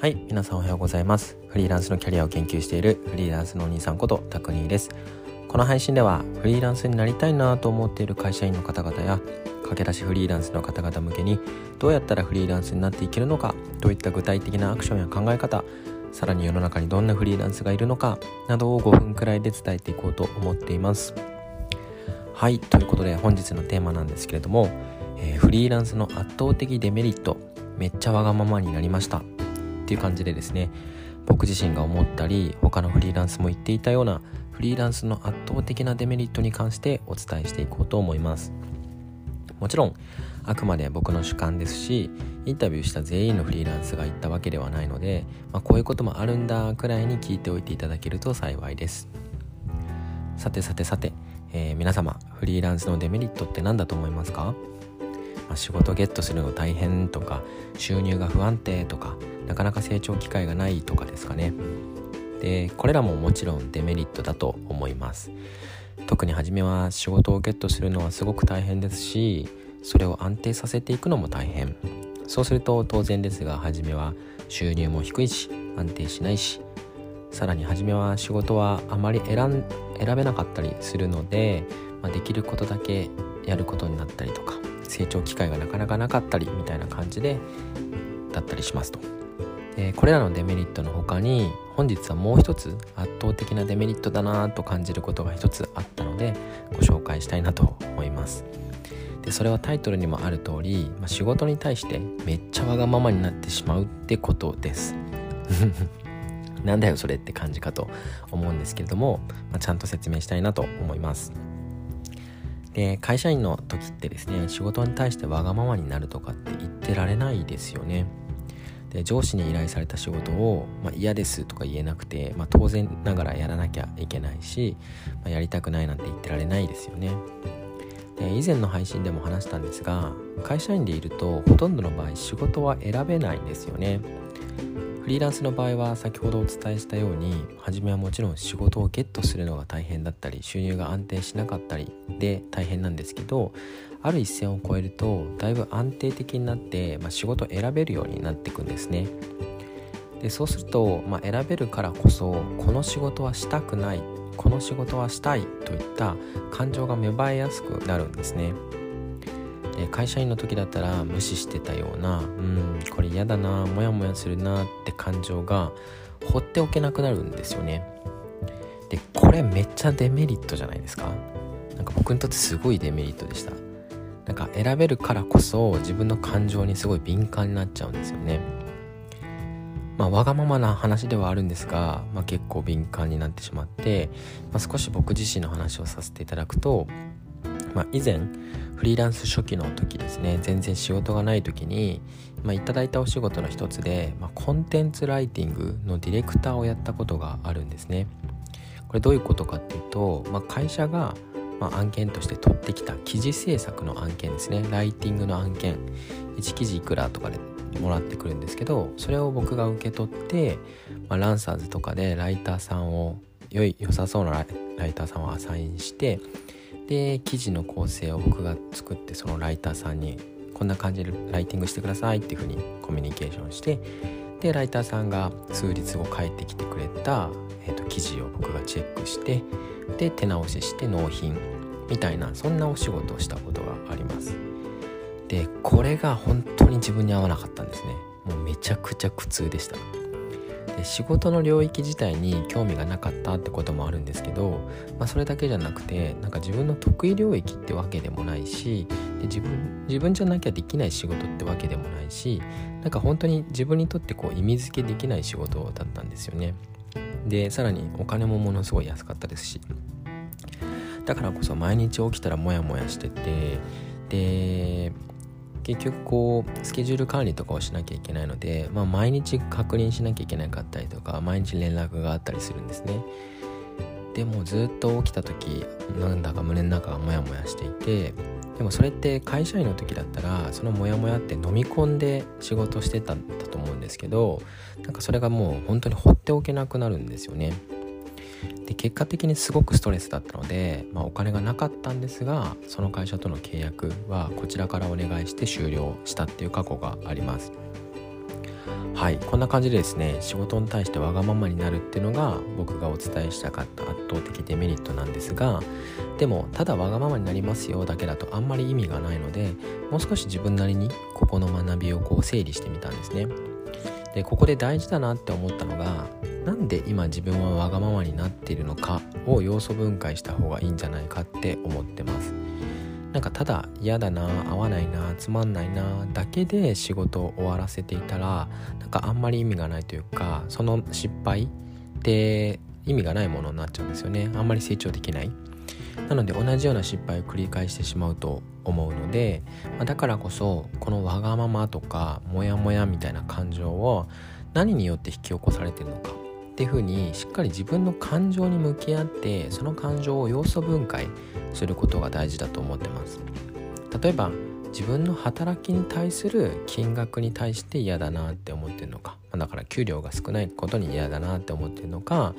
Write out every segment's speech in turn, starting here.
はい皆さんおはようございます。フリーランスのキャリアを研究しているフリーランスのお兄さんことタクニーです。この配信ではフリーランスになりたいなと思っている会社員の方々や駆け出しフリーランスの方々向けにどうやったらフリーランスになっていけるのかといった具体的なアクションや考え方さらに世の中にどんなフリーランスがいるのかなどを5分くらいで伝えていこうと思っています。はいということで本日のテーマなんですけれども、えー、フリーランスの圧倒的デメリットめっちゃわがままになりました。っていう感じでですね僕自身が思ったり他のフリーランスも言っていたようなフリーランスの圧倒的なデメリットに関してお伝えしていこうと思います。もちろんあくまで僕の主観ですしインタビューした全員のフリーランスが言ったわけではないので、まあ、こういうこともあるんだくらいに聞いておいていただけると幸いです。さてさてさて、えー、皆様フリーランスのデメリットって何だと思いますか？まあ、仕事ゲットするの大変とか収入が不安定とかなかなか成長機会がないとかですかね。でこれらももちろんデメリットだと思います。特に初めは仕事をゲットするのはすごく大変ですしそれを安定させていくのも大変。そうすると当然ですが初めは収入も低いし安定しないしさらに初めは仕事はあまり選べなかったりするので、まあ、できることだけやることになったりとか。成長機会がなかなかなかったりみたいな感じでだったりしますと。でこれらのデメリットの他に本日はもう一つ圧倒的なデメリットだなと感じることが一つあったのでご紹介したいなと思います。でそれはタイトルにもある通り、まあ、仕事に対してめっちゃわがままになってしまうってことです。なんだよそれって感じかと思うんですけれども、まあ、ちゃんと説明したいなと思います。で会社員の時ってですね仕事に対してわがままになるとかって言ってられないですよね。で上司に依頼された仕事を、まあ、嫌ですとか言えなくて、まあ、当然ながらやらなきゃいけないし、まあ、やりたくないなんて言ってられないですよね。で以前の配信でも話したんですが会社員でいるとほとんどの場合仕事は選べないんですよね。フリーランスの場合は先ほどお伝えしたように初めはもちろん仕事をゲットするのが大変だったり収入が安定しなかったりで大変なんですけどある一線を越えるとだいぶ安定的になって、まあ、仕事を選べるようになっていくんですね。でそうすると、まあ、選べるからこそこの仕事はしたくないこの仕事はしたいといった感情が芽生えやすくなるんですね。え会社員の時だったら無視してたようなうんこれ嫌だなモヤモヤするなって感情が放っておけなくなるんですよね。でこれめっちゃデメリットじゃないですか。なんか僕にとってすごいデメリットでした。なんか選べるからこそ自分の感情にすごい敏感になっちゃうんですよね。まあ、わがままな話ではあるんですが、まあ、結構敏感になってしまって、まあ、少し僕自身の話をさせていただくと、まあ、以前フリーランス初期の時ですね全然仕事がない時に、まあ、いただいたお仕事の一つで、まあ、コンテンツライティングのディレクターをやったことがあるんですね。これどういうことかっていうと、まあ、会社がま案件として取ってきた記事制作の案件ですね。ライティングの案件。1記事いくらとかでもらってくるんですけどそれを僕が受け取って、まあ、ランサーズとかでライターさんを良い良さそうなライターさんをアサインしてで記事の構成を僕が作ってそのライターさんにこんな感じでライティングしてくださいっていうふうにコミュニケーションしてでライターさんが数日後帰ってきてくれた、えーと、記事を僕がチェックしてで手直しして納品みたいなそんなお仕事をしたことがあります。でこれが本当に自分に合わなかったんですね。もうめちゃくちゃ苦痛でした。で仕事の領域自体に興味がなかったってこともあるんですけど、まあ、それだけじゃなくてなんか自分の得意領域ってわけでもないしで自分自分じゃなきゃできない仕事ってわけでもないしなんか本当に自分にとってこう意味付けできない仕事だったんですよね。でさらにお金もものすごい安かったですし。だからこそ毎日起きたらモヤモヤしててで結局こうスケジュール管理とかをしなきゃいけないので、まあ、毎日確認しなきゃいけなかったりとか毎日連絡があったりするんですね。でもずっと起きた時なんだか胸の中がモヤモヤしていてでもそれって会社員の時だったらそのモヤモヤって飲み込んで仕事してたんだと思うんですけどなんかそれがもう本当に放っておけなくなるんですよね。で結果的にすごくストレスだったので、まあ、お金がなかったんですがその会社との契約はこちらからお願いして終了したっていう過去があります。はい。こんな感じでですね仕事に対してわがままになるっていうのが僕がお伝えしたかった圧倒的デメリットなんですがでもただわがままになりますよだけだとあんまり意味がないのでもう少し自分なりにここの学びをこう整理してみたんですね。でここで大事だなって思ったのがなんで今自分はわがままになっているのかを要素分解した方がいいんじゃないかって思ってます。なんかただ嫌だな合わないなつまんないなだけで仕事を終わらせていたらなんかあんまり意味がないというかその失敗って意味がないものになっちゃうんですよね。あんまり成長できない。なので同じような失敗を繰り返してしまうと思うので、ま、だからこそこのわがままとかモヤモヤみたいな感情を何によって引き起こされてるのかっていうふうにしっかり自分の感情に向き合ってその感情を要素分解することが大事だと思ってます。例えば自分の働きに対する金額に対して嫌だなって思ってるのか。だから給料が少ないことに嫌だなって思ってるのか。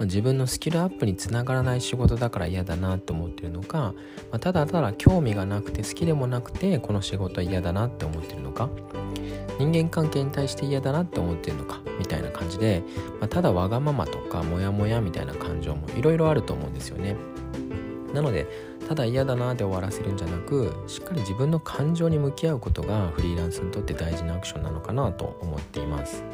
自分のスキルアップにつながらない仕事だから嫌だなって思ってるのか。ただただ興味がなくて好きでもなくてこの仕事嫌だなって思ってるのか。人間関係に対して嫌だなって思ってるのか。みたいな感じで、ただわがままとかモヤモヤみたいな感情もいろいろあると思うんですよね。なのでただ嫌だなで終わらせるんじゃなくしっかり自分の感情に向き合うことがフリーランスにとって大事なアクションなのかなと思っています。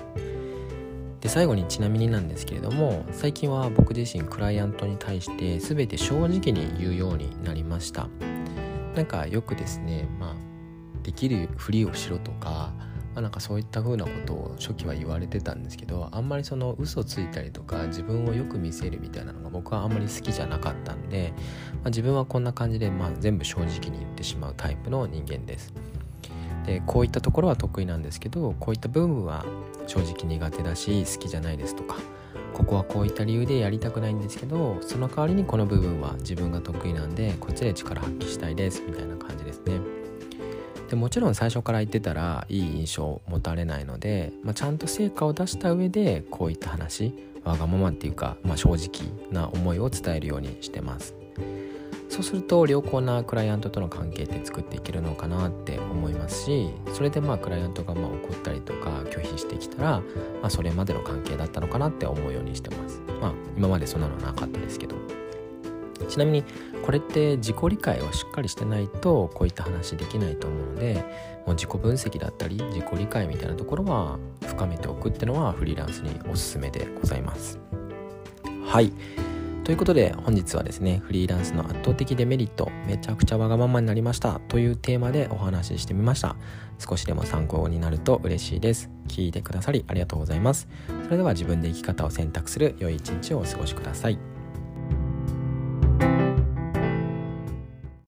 で最後にちなみになんですけれども最近は僕自身クライアントに対して全て正直に言うようになりました。なんかよくですねまあできるふりをしろとかまあ、なんかそういった風なことを初期は言われてたんですけどあんまりその嘘ついたりとか自分をよく見せるみたいなのが僕はあんまり好きじゃなかったんで、まあ、自分はこんな感じで、まあ、全部正直に言ってしまうタイプの人間です。でこういったところは得意なんですけどこういった部分は正直苦手だし好きじゃないですとかここはこういった理由でやりたくないんですけどその代わりにこの部分は自分が得意なんでこっちで力発揮したいですみたいな感じですね。でもちろん最初から言ってたらいい印象を持たれないので、まあ、ちゃんと成果を出した上でこういった話わがままっていうか、まあ、正直な思いを伝えるようにしてますそうすると良好なクライアントとの関係って作っていけるのかなって思いますしそれでまあクライアントがまあ怒ったりとか拒否してきたら、まあ、それまでの関係だったのかなって思うようにしてます。まあ今までそんなのはなかったですけど。ちなみにこれって自己理解をしっかりしてないとこういった話できないと思うのでもう自己分析だったり自己理解みたいなところは深めておくってのはフリーランスにおすすめでございます。はい。ということで本日はですねフリーランスの圧倒的デメリットめちゃくちゃわがままになりましたというテーマでお話ししてみました。少しでも参考になると嬉しいです。聞いてくださりありがとうございます。それでは自分で生き方を選択する良い一日をお過ごしください。